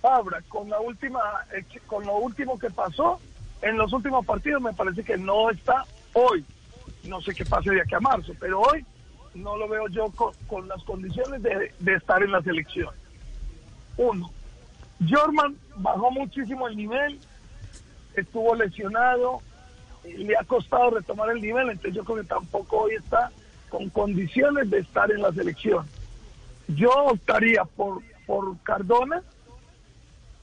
Fabra, con la última, eh, con lo último que pasó en los últimos partidos, me parece que no está hoy. No sé qué pase de aquí a marzo, pero hoy no lo veo yo con, las condiciones de, estar en la selección. Uno, Jorman bajó muchísimo el nivel, estuvo lesionado, y le ha costado retomar el nivel, entonces yo creo que tampoco hoy está con condiciones de estar en la selección. Yo optaría por, por Cardona,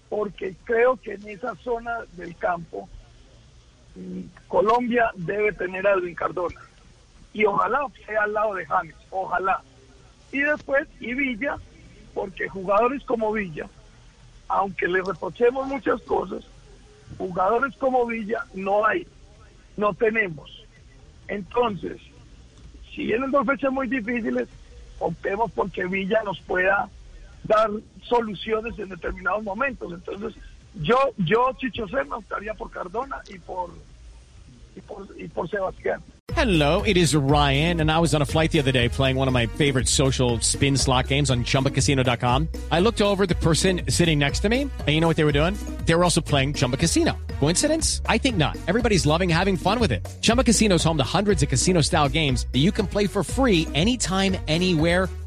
porque creo que en esa zona del campo mm, Colombia debe tener a Edwin Cardona. Y ojalá sea al lado de James, ojalá. Y después, y Villa, porque jugadores como Villa, aunque le reprochemos muchas cosas, jugadores como Villa no hay, no tenemos. Entonces, si vienen dos fechas muy difíciles, optemos porque Villa nos pueda dar soluciones en determinados momentos. Entonces, yo, yo Chicho optaría por Cardona y por y por, y por Sebastián. Hello, it is Ryan, and I was on a flight the other day playing one of my favorite social spin slot games on chumbacasino.com. I looked over the person sitting next to me, and you know what they were doing? They were also playing Chumba Casino. Coincidence? I think not. Everybody's loving having fun with it. Chumba Casino is home to hundreds of casino style games that you can play for free anytime, anywhere,